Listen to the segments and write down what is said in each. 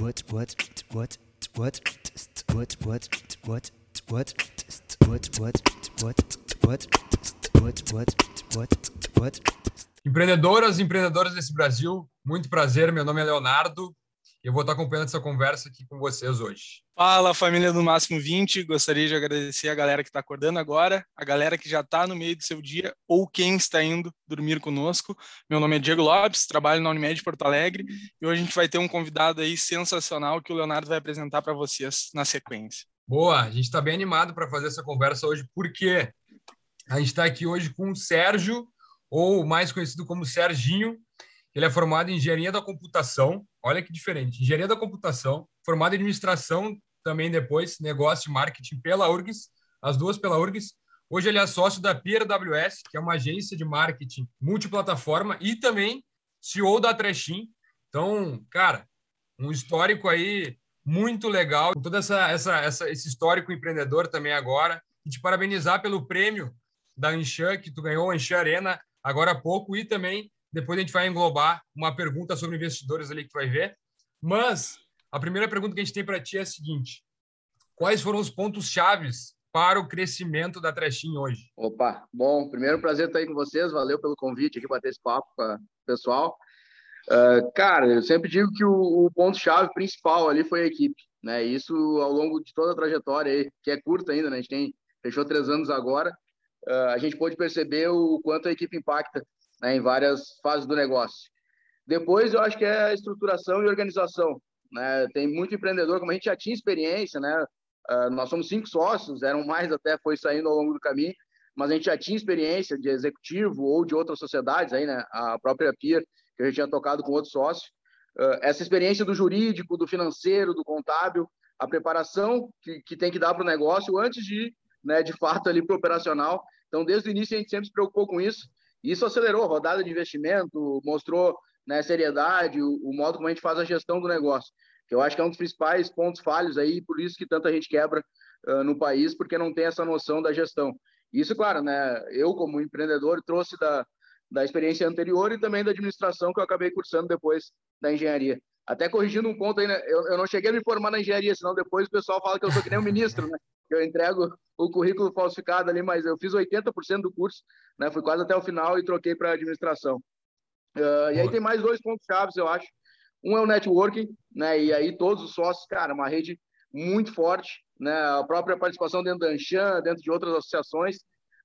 what what what what what what what what what what what what what what Empreendedoras e empreendedores desse Brasil, muito prazer. Meu nome é Leonardo eu vou estar acompanhando essa conversa aqui com vocês hoje. Fala, família do Máximo 20. Gostaria de agradecer a galera que está acordando agora, a galera que já está no meio do seu dia ou quem está indo dormir conosco. Meu nome é Diego Lopes, trabalho na Unimed Porto Alegre e hoje a gente vai ter um convidado aí sensacional que o Leonardo vai apresentar para vocês na sequência. Boa, a gente está bem animado para fazer essa conversa hoje, porque a gente está aqui hoje com o Sérgio, ou mais conhecido como Serginho, ele é formado em engenharia da computação. Olha que diferente. Engenharia da computação, formado em administração também depois, negócio e marketing pela URGS, as duas pela URGS. Hoje ele é sócio da PWS, que é uma agência de marketing multiplataforma e também CEO da Trechim. Então, cara, um histórico aí muito legal, todo essa, essa, essa, esse histórico empreendedor também agora. E te parabenizar pelo prêmio da Enxan, que tu ganhou a Arena agora há pouco, e também depois a gente vai englobar uma pergunta sobre investidores ali que tu vai ver. Mas a primeira pergunta que a gente tem para ti é a seguinte: quais foram os pontos chaves para o crescimento da Trechin hoje? Opa, bom, primeiro prazer estar aí com vocês, valeu pelo convite aqui para ter esse papo com o pessoal. Uh, cara, eu sempre digo que o, o ponto-chave principal ali foi a equipe, né? Isso ao longo de toda a trajetória aí, que é curta ainda, né? A gente tem, fechou três anos agora, uh, a gente pôde perceber o quanto a equipe impacta né, em várias fases do negócio. Depois, eu acho que é a estruturação e organização. Né? Tem muito empreendedor, como a gente já tinha experiência, né? Uh, nós somos cinco sócios, eram mais até, foi saindo ao longo do caminho, mas a gente já tinha experiência de executivo ou de outras sociedades, aí, né? a própria Peer, que a gente tinha tocado com outros sócios. Uh, essa experiência do jurídico, do financeiro, do contábil, a preparação que, que tem que dar para o negócio antes de, né, de fato, ali para o operacional. Então, desde o início, a gente sempre se preocupou com isso. Isso acelerou a rodada de investimento, mostrou né, seriedade, o, o, modo como a gente faz a gestão do negócio, que eu acho que é um dos principais pontos falhos aí, por isso que tanta gente quebra uh, no país, porque não tem essa noção da gestão. Isso, claro, né, eu como empreendedor trouxe da, da experiência anterior e também da administração que eu acabei cursando depois da engenharia. Até corrigindo um ponto aí, né, eu, eu não cheguei a me formar na engenharia, senão depois o pessoal fala que eu sou que nem o ministro, né? Eu entrego o currículo falsificado ali, mas eu fiz 80% do curso, né? Fui quase até o final e troquei para administração. Uh, e aí tem mais dois pontos chaves, eu acho. Um é o networking, né? E aí todos os sócios, cara, uma rede muito forte, né? A própria participação dentro da Anchan, dentro de outras associações,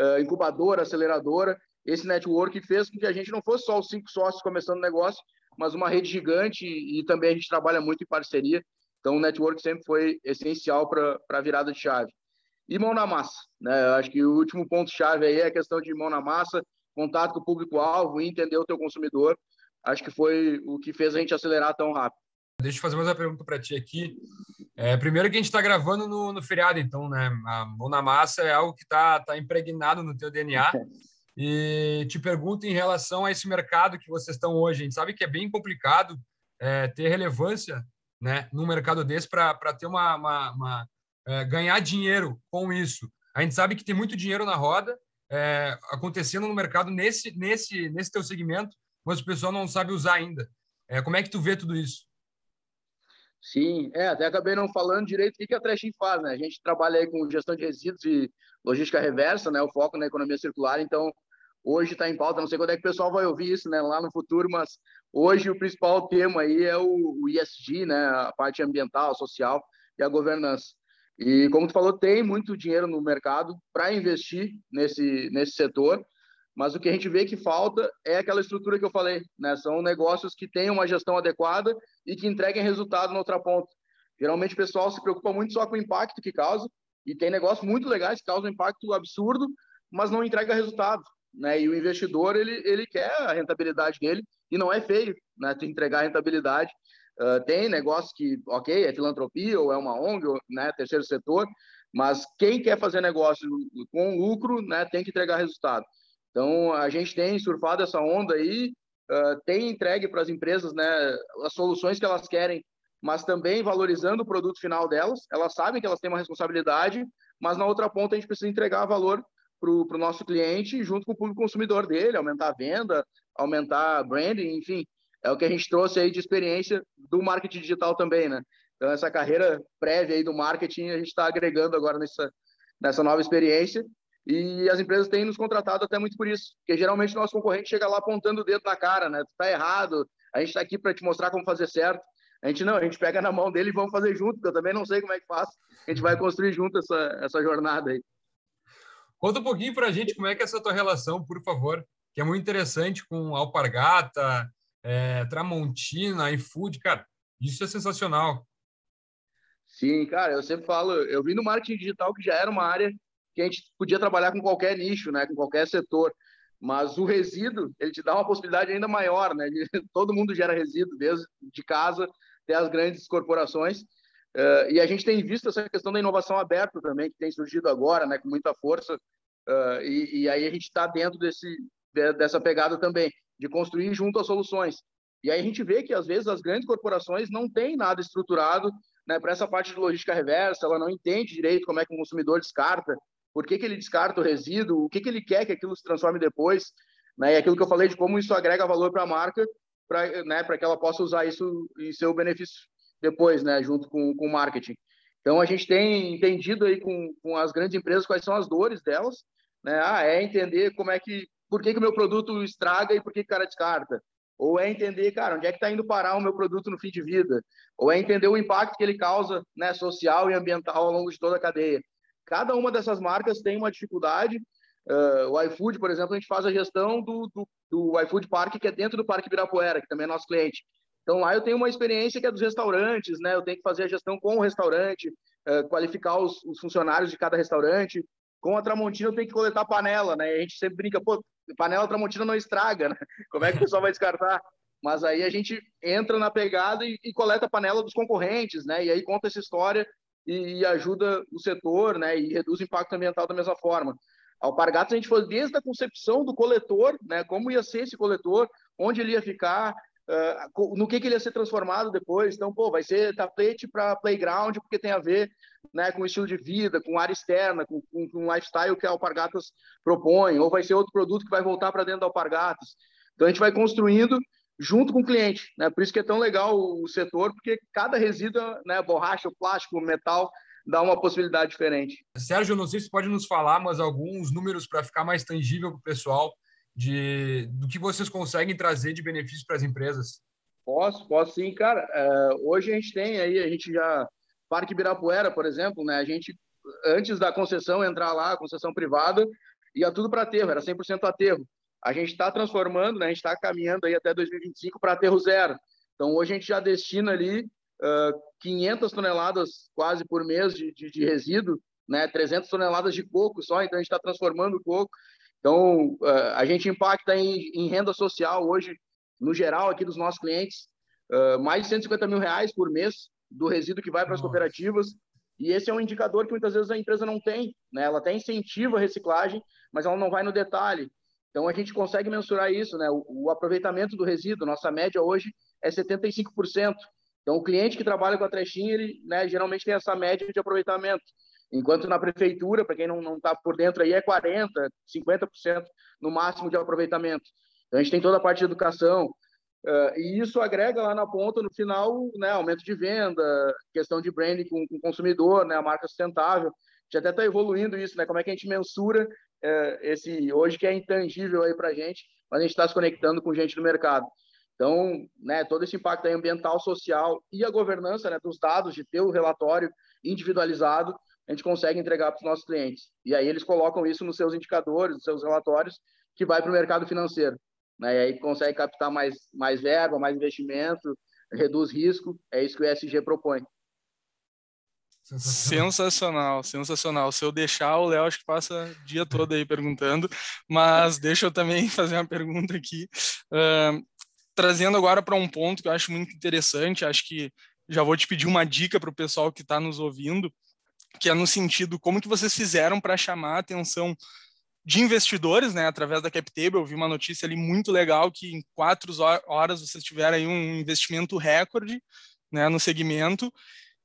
uh, incubadora, aceleradora. Esse networking fez com que a gente não fosse só os cinco sócios começando o negócio, mas uma rede gigante e, e também a gente trabalha muito em parceria. Então, o network sempre foi essencial para a virada de chave. E mão na massa. Né? Eu acho que o último ponto-chave aí é a questão de mão na massa, contato com o público-alvo e entender o teu consumidor. Acho que foi o que fez a gente acelerar tão rápido. Deixa eu fazer mais uma pergunta para ti aqui. É, primeiro que a gente está gravando no, no, feriado, então, né? A mão na massa é algo que está tá impregnado no teu DNA. E te pergunto em relação a esse mercado que vocês estão hoje. A gente sabe que é bem complicado é, ter relevância né, num mercado desse para ter uma, uma, uma é, ganhar dinheiro com isso. A gente sabe que tem muito dinheiro na roda é, acontecendo no mercado nesse nesse nesse teu segmento, mas o pessoal não sabe usar ainda. É, como é que tu vê tudo isso? Sim, é, até acabei não falando direito o que a Trashing faz, né? A gente trabalha aí com gestão de resíduos e logística reversa, né? O foco na economia circular, então hoje está em pauta, não sei quando é que o pessoal vai ouvir isso, né? Lá no futuro, mas Hoje o principal tema aí é o, o ESG, né, a parte ambiental, social e a governança. E como tu falou, tem muito dinheiro no mercado para investir nesse nesse setor, mas o que a gente vê que falta é aquela estrutura que eu falei, né? São negócios que têm uma gestão adequada e que entreguem resultado na outra ponta. Geralmente o pessoal se preocupa muito só com o impacto que causa e tem negócios muito legais que causam impacto absurdo, mas não entrega resultado, né? E o investidor ele ele quer a rentabilidade dele e não é feio, né? Tu entregar rentabilidade. Uh, tem negócio que, ok, é filantropia ou é uma ONG, ou, né? Terceiro setor, mas quem quer fazer negócio com lucro, né? Tem que entregar resultado. Então, a gente tem surfado essa onda aí, uh, tem entregue para as empresas, né? As soluções que elas querem, mas também valorizando o produto final delas. Elas sabem que elas têm uma responsabilidade, mas na outra ponta a gente precisa entregar valor para o nosso cliente junto com o público consumidor dele, aumentar a venda, aumentar branding, enfim, é o que a gente trouxe aí de experiência do marketing digital também, né? Então, essa carreira prévia aí do marketing, a gente está agregando agora nessa, nessa nova experiência. E as empresas têm nos contratado até muito por isso, porque geralmente o nosso concorrente chega lá apontando o dedo na cara, né? Tu tá errado, a gente está aqui para te mostrar como fazer certo. A gente não, a gente pega na mão dele e vamos fazer junto, porque eu também não sei como é que faz. A gente vai construir junto essa, essa jornada aí. Conta um pouquinho para a gente como é que é essa tua relação, por favor, que é muito interessante com Alpargata, é, Tramontina, iFood, cara, isso é sensacional. Sim, cara, eu sempre falo, eu vim no marketing digital que já era uma área que a gente podia trabalhar com qualquer nicho, né, com qualquer setor, mas o resíduo, ele te dá uma possibilidade ainda maior, né, todo mundo gera resíduo, desde de casa até as grandes corporações, uh, e a gente tem visto essa questão da inovação aberta também, que tem surgido agora, né, com muita força, uh, e, e, aí a gente está dentro desse, dessa pegada também, de construir junto as soluções. E aí a gente vê que, às vezes, as grandes corporações não têm nada estruturado né, para essa parte de logística reversa, ela não entende direito como é que o consumidor descarta, por que, que ele descarta o resíduo, o que, que ele quer que aquilo se transforme depois, né, e aquilo que eu falei de como isso agrega valor para a marca, para né, que ela possa usar isso em seu benefício depois, né, junto com, com o marketing. Então, a gente tem entendido aí com, com as grandes empresas quais são as dores delas, né? Ah, é entender como é que, por que, o meu produto estraga e por que o cara descarta. Ou é entender, cara, onde é que está indo parar o meu produto no fim de vida. Ou é entender o impacto que ele causa né, social e ambiental ao longo de toda a cadeia. Cada uma dessas marcas tem uma dificuldade. Uh, o iFood, por exemplo, a gente faz a gestão do, do, do iFood Park, que é dentro do Parque Ibirapuera, que também é nosso cliente. Então, lá eu tenho uma experiência que é dos restaurantes, né? Eu tenho que fazer a gestão com o restaurante, uh, qualificar os, os funcionários de cada restaurante. Com a Tramontina, eu tenho que coletar panela, né? A gente sempre brinca, pô, panela Tramontina não estraga, né? Como é que o pessoal vai descartar? Mas aí a gente entra na pegada e, e coleta a panela dos concorrentes, né? E aí conta essa história e, e, ajuda o setor, né? E reduz o impacto ambiental da mesma forma. Alpargatas a gente foi desde a concepção do coletor, né? Como ia ser esse coletor, onde ele ia ficar, uh, no que, que ele ia ser transformado depois. Então, pô, vai ser tapete para playground, porque tem a ver né, com o estilo de vida, com área externa, com, com, com o lifestyle que a Alpargatas propõe, ou vai ser outro produto que vai voltar para dentro da Alpargatas. Então, a gente vai construindo junto com o cliente. Né? Por isso que é tão legal o setor, porque cada resíduo, né, borracha, plástico, metal, dá uma possibilidade diferente. Sérgio, não sei se pode nos falar, mas alguns números para ficar mais tangível para o pessoal de do que vocês conseguem trazer de benefícios para as empresas. Posso, posso sim, cara. Uh, hoje a gente tem aí, a gente já Parque Ibirapuera, por exemplo, né? A gente antes da concessão entrar lá, concessão privada, ia tudo para aterro, era 100% aterro. A gente está transformando, né? A gente está caminhando aí até 2025 para aterro zero. Então hoje a gente já destina ali uh, 500 toneladas quase por mês de, de, de, resíduo, né? 300 toneladas de coco só. Então a gente está transformando o coco. Então uh, a gente impacta em, em, renda social hoje no geral aqui dos nossos clientes uh, mais de 150 mil reais por mês do resíduo que vai para as cooperativas. E esse é um indicador que muitas vezes a empresa não tem. Né? Ela até incentiva a reciclagem, mas ela não vai no detalhe. Então a gente consegue mensurar isso, né? O, o aproveitamento do resíduo, nossa média hoje é 75%. Então o cliente que trabalha com a trechinha, ele né, geralmente tem essa média de aproveitamento. Enquanto na prefeitura, para quem não está por dentro aí, é 40%, 50% no máximo de aproveitamento. Então a gente tem toda a parte de educação, Uh, e isso agrega lá na ponta, no final, né, aumento de venda, questão de branding com, com o consumidor, né, a marca sustentável. A gente até está evoluindo isso, né? Como é que a gente mensura uh, esse hoje que é intangível aí para a gente, mas a gente está se conectando com gente do mercado. Então, né, todo esse impacto ambiental, social e a governança né, dos dados, de ter o relatório individualizado, a gente consegue entregar para os nossos clientes. E aí eles colocam isso nos seus indicadores, nos seus relatórios, que vai para o mercado financeiro né? E aí consegue captar mais, mais verba, mais investimento, reduz risco. É isso que o ESG propõe. Sensacional, sensacional. Se eu deixar, o Léo acho que passa o dia todo aí perguntando, mas deixa eu também fazer uma pergunta aqui. Uh, trazendo agora para um ponto que eu acho muito interessante, acho que já vou te pedir uma dica para o pessoal que está nos ouvindo, que é no sentido como que vocês fizeram para chamar a atenção de investidores, né, através da CapTable, eu vi uma notícia ali muito legal que em quatro horas vocês tiveram aí um investimento recorde, né, no segmento,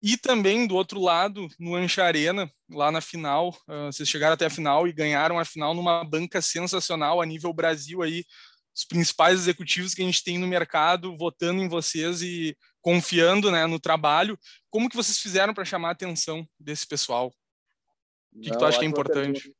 e também do outro lado, no Ancha Arena, lá na final, uh, vocês chegaram até a final e ganharam a final numa banca sensacional a nível Brasil aí, os principais executivos que a gente tem no mercado votando em vocês e confiando né, no trabalho. Como que vocês fizeram para chamar a atenção desse pessoal? O que, Não, que tu acha que é importante?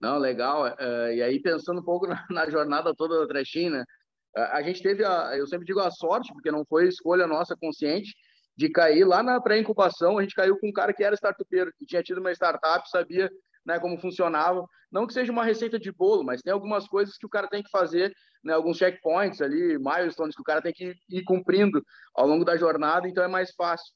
Não, legal. Uh, e aí, pensando um pouco na, na jornada toda da Trechin, né? Uh, a gente teve, a, eu sempre digo a sorte, porque não foi escolha nossa consciente, de cair lá na pré-incubação. A gente caiu com um cara que era startupeiro, que tinha tido uma startup, sabia né, como funcionava. Não que seja uma receita de bolo, mas tem algumas coisas que o cara tem que fazer, né, alguns checkpoints ali, milestones que o cara tem que ir cumprindo ao longo da jornada, então é mais fácil.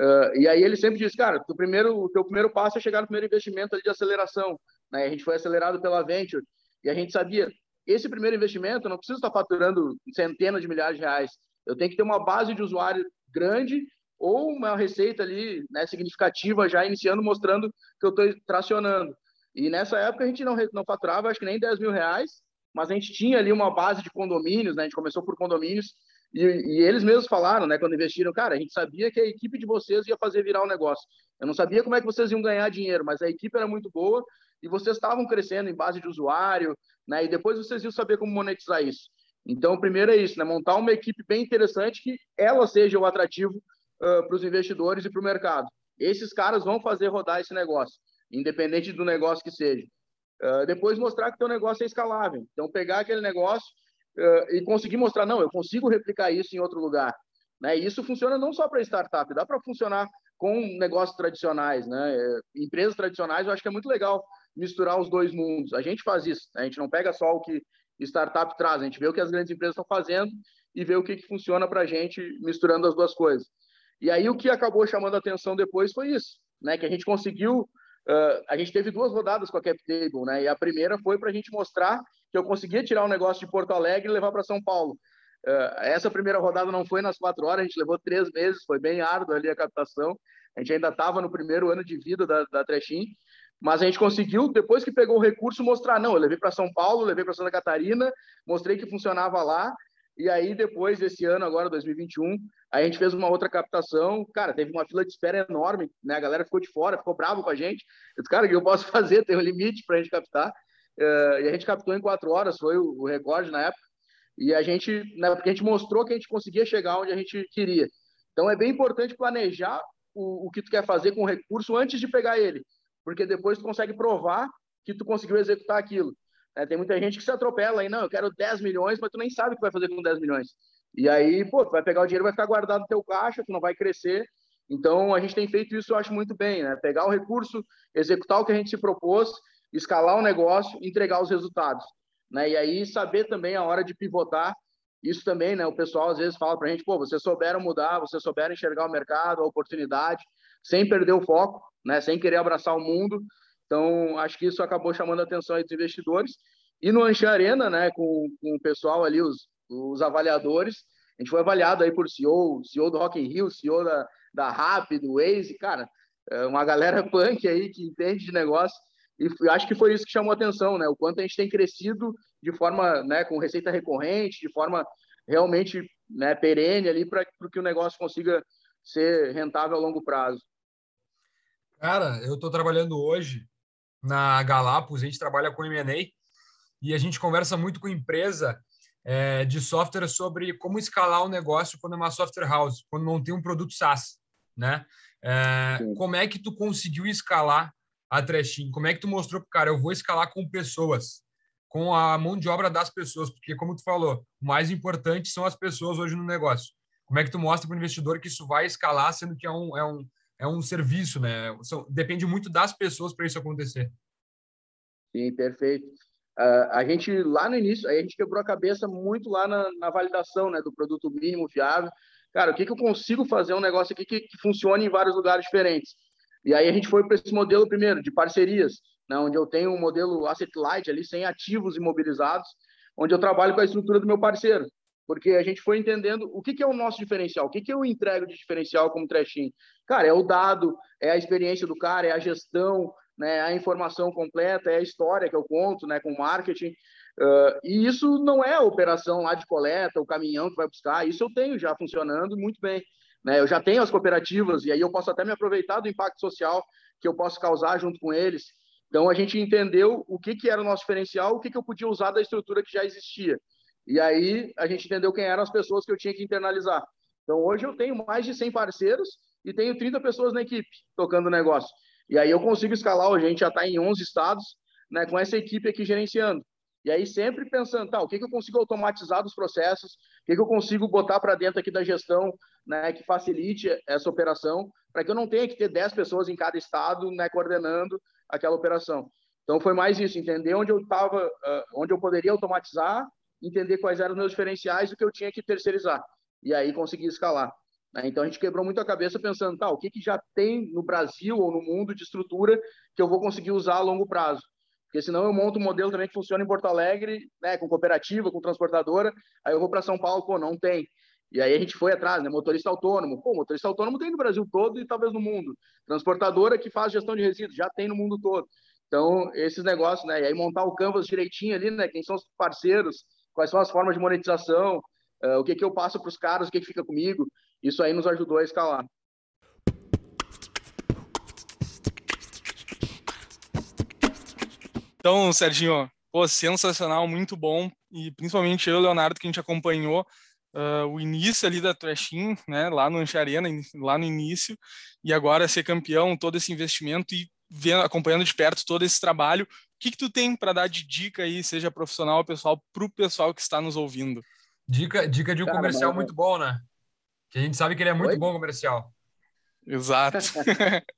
Uh, e aí ele sempre diz, cara, o primeiro, o teu primeiro passo é chegar no primeiro investimento ali de aceleração. Né? A gente foi acelerado pela Venture e a gente sabia, esse primeiro investimento eu não preciso estar faturando centenas de milhares de reais. Eu tenho que ter uma base de usuário grande ou uma receita ali né, significativa já iniciando, mostrando que eu estou tracionando. E nessa época a gente não, não faturava, acho que nem 10 mil reais, mas a gente tinha ali uma base de condomínios, né? A gente começou por condomínios e, e, eles mesmos falaram, né, quando investiram, cara, a gente sabia que a equipe de vocês ia fazer virar o um negócio. Eu não sabia como é que vocês iam ganhar dinheiro, mas a equipe era muito boa e vocês estavam crescendo em base de usuário, né? E depois vocês iam saber como monetizar isso. Então, primeiro é isso, né? Montar uma equipe bem interessante que ela seja o atrativo uh, para os investidores e para o mercado. Esses caras vão fazer rodar esse negócio, independente do negócio que seja. Uh, depois mostrar que o teu negócio é escalável. Então, pegar aquele negócio uh, e conseguir mostrar, não, eu consigo replicar isso em outro lugar. Né? Isso funciona não só para startup, dá para funcionar com negócios tradicionais, né? Empresas tradicionais, eu acho que é muito legal misturar os dois mundos. A gente faz isso, né? a gente não pega só o que startup traz, a gente vê o que as grandes empresas estão fazendo e vê o que, que funciona para a gente misturando as duas coisas. E aí o que acabou chamando a atenção depois foi isso, né? Que a gente conseguiu, uh, a gente teve duas rodadas com a CapTable, né? E a primeira foi para a gente mostrar que eu conseguia tirar um negócio de Porto Alegre e levar para São Paulo. Uh, essa primeira rodada não foi nas quatro horas, a gente levou três meses, foi bem árduo ali a captação. A gente ainda estava no primeiro ano de vida da, da Trechin, mas a gente conseguiu, depois que pegou o recurso, mostrar: não, eu levei para São Paulo, levei para Santa Catarina, mostrei que funcionava lá e aí, depois desse ano, agora, 2021, a gente fez uma outra captação. Cara, teve uma fila de espera enorme, né? A galera ficou de fora, ficou bravo com a gente. Eu disse, cara, o que eu posso fazer? Tem um limite para a gente captar. Uh, e a gente captou em quatro horas, foi o, o recorde na época. E a gente, né, porque a gente mostrou que a gente conseguia chegar onde a gente queria. Então, é bem importante planejar o, o que tu quer fazer com o recurso antes de pegar ele, porque depois tu consegue provar que tu conseguiu executar aquilo. É, tem muita gente que se atropela aí, não, eu quero 10 milhões, mas tu nem sabe o que vai fazer com 10 milhões. E aí, pô, tu vai pegar o dinheiro, vai ficar guardado no teu caixa, tu não vai crescer. Então, a gente tem feito isso, eu acho muito bem, né? Pegar o recurso, executar o que a gente se propôs, escalar o negócio, entregar os resultados. Né? E aí, saber também a hora de pivotar. Isso também, né? O pessoal às vezes fala para a gente, pô, vocês souberam mudar, vocês souberam enxergar o mercado, a oportunidade, sem perder o foco, né? Sem querer abraçar o mundo. Então, acho que isso acabou chamando a atenção dos investidores. E no Ancha Arena, né, com, com o pessoal ali, os, os avaliadores, a gente foi avaliado aí por CEO, CEO do Rock in Rio, CEO da, da Rap, do Waze, cara, é uma galera punk aí que entende de negócio. E acho que foi isso que chamou a atenção, né? O quanto a gente tem crescido de forma, né, com receita recorrente, de forma realmente né, perene ali para que o negócio consiga ser rentável a longo prazo. Cara, eu estou trabalhando hoje na Galapos, a gente trabalha com M&A e a gente conversa muito com empresa é, de software sobre como escalar o negócio quando é uma software house, quando não tem um produto SaaS, né? É, como é que tu conseguiu escalar a Trashin? Como é que tu mostrou para cara, eu vou escalar com pessoas, com a mão de obra das pessoas, porque como tu falou, o mais importante são as pessoas hoje no negócio. Como é que tu mostra para o investidor que isso vai escalar, sendo que é um, é um, é um serviço, né? Depende muito das pessoas para isso acontecer. Sim, perfeito. Uh, a gente lá no início, a gente quebrou a cabeça muito lá na, na, validação, né, do produto mínimo viável. Cara, o que, que eu consigo fazer um negócio aqui que, que funcione em vários lugares diferentes? E aí a gente foi para esse modelo primeiro de parcerias, né, onde eu tenho um modelo asset light ali sem ativos imobilizados, onde eu trabalho com a estrutura do meu parceiro porque a gente foi entendendo o que, que é o nosso diferencial, o que, que eu entrego de diferencial como trashing. Cara, é o dado, é a experiência do cara, é a gestão, né, a informação completa, é a história que eu conto né, com marketing. Uh, e isso não é a operação lá de coleta, o caminhão que vai buscar, isso eu tenho já funcionando muito bem. Né? Eu já tenho as cooperativas e aí eu posso até me aproveitar do impacto social que eu posso causar junto com eles. Então a gente entendeu o que, que era o nosso diferencial, o que, que eu podia usar da estrutura que já existia. E aí a gente entendeu quem eram as pessoas que eu tinha que internalizar. Então hoje eu tenho mais de 100 parceiros e tenho 30 pessoas na equipe tocando o negócio. E aí eu consigo escalar, a gente já está em 11 estados, né, com essa equipe aqui gerenciando. E aí sempre pensando, tá, o que, que eu consigo automatizar dos processos, o que, que eu consigo botar para dentro aqui da gestão, né, que facilite essa operação, para que eu não tenha que ter 10 pessoas em cada estado, né, coordenando aquela operação. Então foi mais isso, entender onde eu estava, uh, onde eu poderia automatizar, entender quais eram os meus diferenciais e o que eu tinha que terceirizar. E aí conseguir escalar. Né? Então a gente quebrou muito a cabeça pensando, tá, o que, que já tem no Brasil ou no mundo de estrutura que eu vou conseguir usar a longo prazo. Porque senão eu monto um modelo também que funciona em Porto Alegre, né, com cooperativa, com transportadora, aí eu vou para São Paulo, pô, não tem. E aí a gente foi atrás, né? Motorista autônomo. Pô, motorista autônomo tem no Brasil todo e talvez no mundo. Transportadora que faz gestão de resíduos, já tem no mundo todo. Então, esses negócios, né? E aí montar o canvas direitinho ali, né? Quem são os parceiros, quais são as formas de monetização, uh, o que que eu passo para os caras, o que que fica comigo. Isso aí nos ajudou a escalar. Então, Serginho, pô, sensacional, muito bom. E principalmente eu, Leonardo, que a gente acompanhou uh, o início ali da Trashin, né, lá no Ancharena, lá no início, e agora ser campeão, todo esse investimento e vendo, acompanhando de perto todo esse trabalho. O que, que tu tem para dar de dica aí, seja profissional ou pessoal, para o pessoal que está nos ouvindo? Dica, dica de um Cara, comercial muito bom, né? Que a gente sabe que ele é muito Oi? bom comercial. Exato.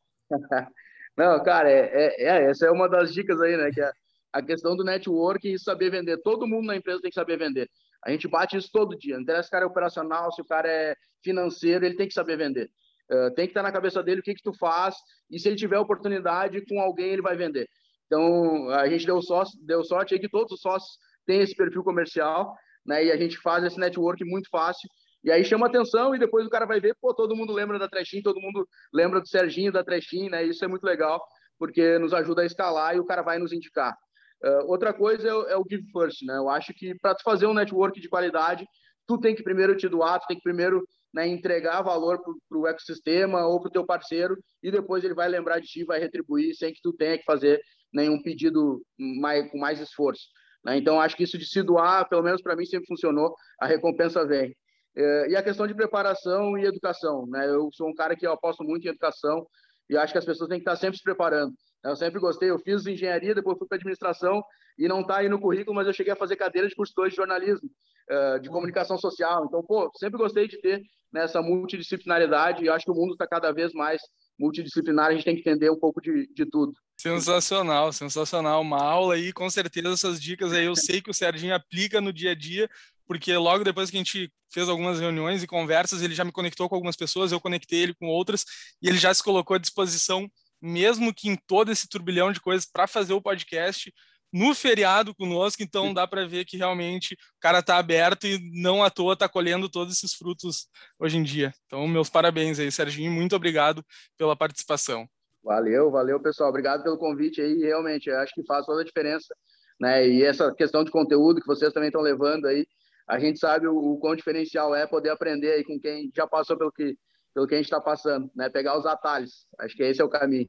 Não, cara, é, é, é, essa é uma das dicas aí, né? Que é a questão do network e saber vender. Todo mundo na empresa tem que saber vender. A gente bate isso todo dia. Não interessa se o cara é operacional, se o cara é financeiro, ele tem que saber vender. Uh, tem que estar na cabeça dele o que, que tu faz e se ele tiver oportunidade com alguém, ele vai vender. Então, a gente deu, sócio, deu sorte aí que todos os sócios têm esse perfil comercial, né? E a gente faz esse network muito fácil. E aí chama atenção e depois o cara vai ver, pô, todo mundo lembra da Trechin, todo mundo lembra do Serginho da Trechin, né? Isso é muito legal, porque nos ajuda a escalar e o cara vai nos indicar. Uh, outra coisa é, é, o give first, né? Eu acho que para tu fazer um network de qualidade, tu tem que primeiro te doar, tu tem que primeiro né, entregar valor para o ecossistema ou para o teu parceiro e depois ele vai lembrar de ti, vai retribuir sem que tu tenha que fazer nenhum pedido mais, com mais esforço. Né? Então, acho que isso de se doar, pelo menos para mim, sempre funcionou, a recompensa vem. É, e a questão de preparação e educação. Né? Eu sou um cara que aposto muito em educação e acho que as pessoas têm que estar sempre se preparando. Eu sempre gostei, eu fiz engenharia, depois fui para administração e não está aí no currículo, mas eu cheguei a fazer cadeira de curso 2 de jornalismo, eh, de comunicação social. Então, pô, sempre gostei de ter nessa multidisciplinaridade e acho que o mundo está cada vez mais multidisciplinar, a gente tem que entender um pouco de, de tudo. Sensacional, sensacional. Uma aula aí, com certeza essas dicas aí eu sei que o Serginho aplica no dia a dia, porque logo depois que a gente fez algumas reuniões e conversas, ele já me conectou com algumas pessoas, eu conectei ele com outras, e ele já se colocou à disposição mesmo que em todo esse turbilhão de coisas para fazer o podcast no feriado conosco, então dá para ver que realmente o cara está aberto e não à toa está colhendo todos esses frutos hoje em dia. Então, meus parabéns aí, Serginho, muito obrigado pela participação. Valeu, valeu, pessoal. Obrigado pelo convite aí. Realmente, acho que faz toda a diferença, né? E essa questão de conteúdo que vocês também estão levando aí, a gente sabe o, o quão diferencial é poder aprender aí com quem já passou pelo que pelo que a gente está passando, né? Pegar os atalhos. Acho que esse é o caminho.